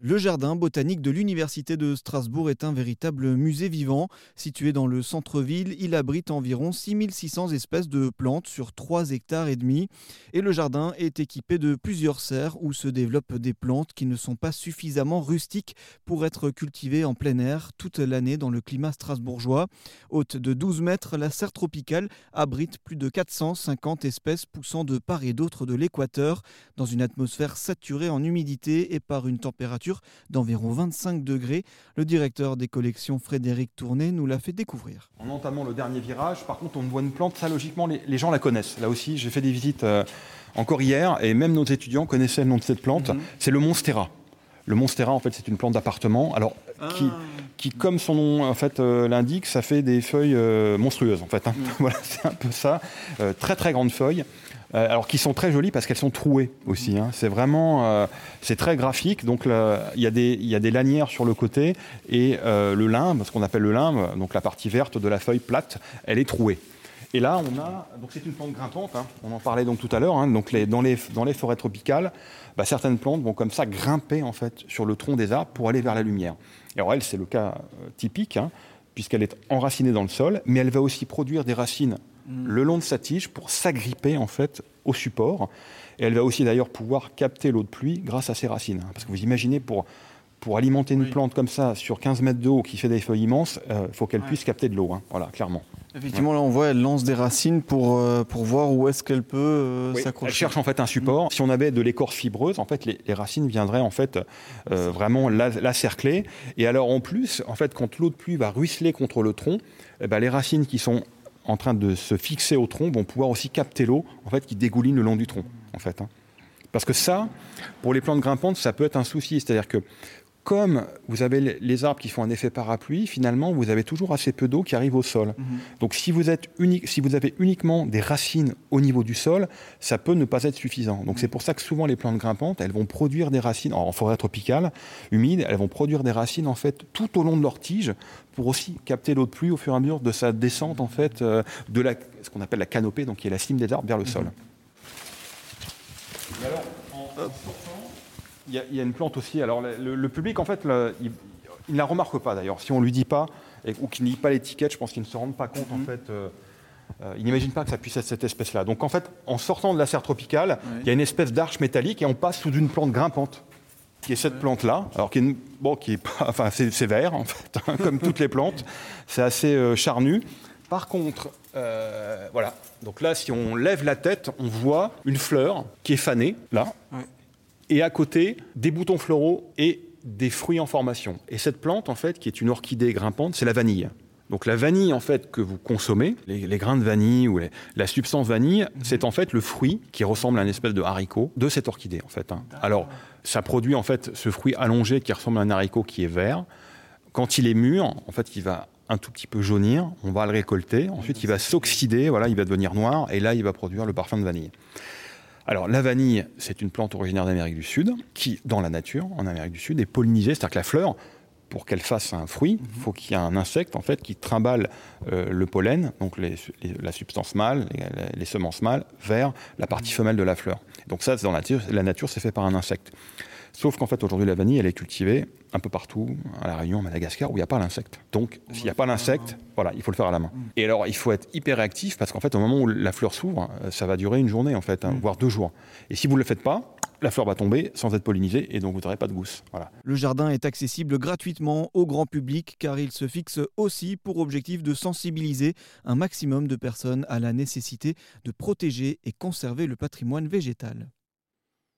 Le jardin botanique de l'Université de Strasbourg est un véritable musée vivant. Situé dans le centre-ville, il abrite environ 6600 espèces de plantes sur 3 hectares et demi. Et le jardin est équipé de plusieurs serres où se développent des plantes qui ne sont pas suffisamment rustiques pour être cultivées en plein air toute l'année dans le climat strasbourgeois. Haute de 12 mètres, la serre tropicale abrite plus de 450 espèces poussant de part et d'autre de l'équateur dans une atmosphère saturée en humidité et par une température d'environ 25 degrés. Le directeur des collections Frédéric Tourné nous l'a fait découvrir. En entamant le dernier virage, par contre, on voit une plante, ça logiquement, les, gens la connaissent. Là aussi, j'ai fait des visites euh, encore hier et même nos étudiants connaissaient le nom de cette plante. Mhm. C'est le Monstera. Le Monstera, en fait, c'est une plante d'appartement. Alors, qui, ah. qui, comme son nom en fait euh, l'indique, ça fait des feuilles euh, monstrueuses. En fait, hein. mhm. voilà, c'est un peu ça. très très grandes feuilles. Euh, alors qui sont très jolies parce qu'elles sont trouées aussi. Hein. C'est vraiment, euh, c'est très graphique. Donc il y, a des, y a des lanières sur le côté et euh, le limbe, ce qu'on appelle le limbe, donc la partie verte de la feuille plate, elle est trouée. Et là, on a, donc c'est une plante grimpante. Hein. on en parlait donc tout à l'heure. Hein. donc dans, les, dans les forêts tropicales, bah, certaines plantes vont comme ça grimper en fait sur le tronc des arbres pour aller vers la lumière. Et alors elle, c'est le cas typique puisqu'elle est enracinée dans le sol, mais elle va aussi produire des racines Mm. le long de sa tige pour s'agripper en fait au support. Et elle va aussi d'ailleurs pouvoir capter l'eau de pluie grâce à ses racines. Parce que vous imaginez, pour, pour alimenter une plante comme ça sur 15 mètres d'eau qui fait des feuilles immenses, il euh, faut qu'elle puisse capter de l'eau. Hein. Voilà, clairement. Effectivement, là on voit, elle lance des racines pour, euh, pour voir où est-ce qu'elle peut euh, s'accrocher. Elle cherche en fait un support. Mm. Si on avait de l'écorce fibreuse, en fait, les, racines viendraient en fait vraiment la, la, cercler. Et alors en plus, en fait, quand l'eau de pluie va ruisseler contre le tronc, eh ben, les racines qui sont en train de se fixer au tronc vont pouvoir aussi capter l'eau en fait, qui dégouline le long du tronc. En fait, hein. Parce que ça, pour les plantes grimpantes, ça peut être un souci. C'est-à-dire que comme vous avez les arbres qui font un effet parapluie, finalement, vous avez toujours assez peu d'eau qui arrive au sol. Mhm. Donc, si vous, êtes unique, si vous avez uniquement des racines au niveau du sol, ça peut ne pas être suffisant. Donc, c'est pour ça que souvent les plantes grimpantes, elles vont produire des racines en forêt tropicale, humide, elles vont produire des racines en fait tout au long de leur tige pour aussi capter l'eau de pluie au fur et à mesure de sa descente en fait euh, de la, ce qu'on appelle la canopée, donc qui est la cime des arbres vers le mhm. sol. alors, en, il y, a une plante aussi. Alors, le, public, en fait, il, ne la remarque pas d'ailleurs. Si on ne lui dit pas, ou qu'il ne lit pas l'étiquette, je pense qu'il ne se rend pas compte, en mhm. fait. Euh, euh, il n'imagine pas que ça puisse être cette espèce-là. Donc, en fait, en sortant de la serre tropicale, il y a une espèce d'arche métallique et on passe sous une plante grimpante qui est cette plante-là, alors qui est, bon, qui est enfin c'est vert en fait, hein, comme toutes les plantes, c'est assez euh, charnu. Par contre, voilà, donc là, si on lève la tête, on voit une fleur qui est fanée, là, et à côté, des boutons floraux et des fruits en formation. Et cette plante, en fait, qui est une orchidée grimpante, c'est la vanille. Donc la vanille, en fait, que vous consommez, les, grains de vanille ou la substance vanille, mhm. c'est en fait le fruit qui ressemble à une espèce de haricot de cette orchidée, en fait. Hein. Alors, ça produit, en fait, ce fruit allongé qui ressemble à un haricot qui est vert. Quand il est mûr, en fait, il va un tout petit peu jaunir, on va le récolter, ensuite il va s'oxyder, voilà, il va devenir noir, et là, il va produire le parfum de vanille. Alors la vanille, c'est une plante originaire d'Amérique du Sud qui, dans la nature, en Amérique du Sud, est pollinisée, c'est-à-dire que la fleur, pour qu'elle fasse un fruit, il mhm. faut qu'il y ait un insecte en fait qui trimballe euh, le pollen, donc la substance mâle, les, semences mâles, vers la partie femelle de la fleur. Donc ça, dans la nature, la nature, c'est fait par un insecte. Sauf qu'en fait, aujourd'hui, la vanille, elle est cultivée un peu partout, à La Réunion, à Madagascar, où il n'y a pas l'insecte. Donc, s'il n'y a pas l'insecte, voilà, il faut le faire à la main. Et alors, il faut être hyper réactif, parce qu'en fait, au moment où la fleur s'ouvre, euh, ça va durer une journée, en fait, hein, mm. voire deux jours. Et si vous ne le faites pas, la fleur va tomber sans être pollinisée et donc vous n'aurez pas de gousse. Voilà. Le jardin est accessible gratuitement au grand public car il se fixe aussi pour objectif de sensibiliser un maximum de personnes à la nécessité de protéger et conserver le patrimoine végétal.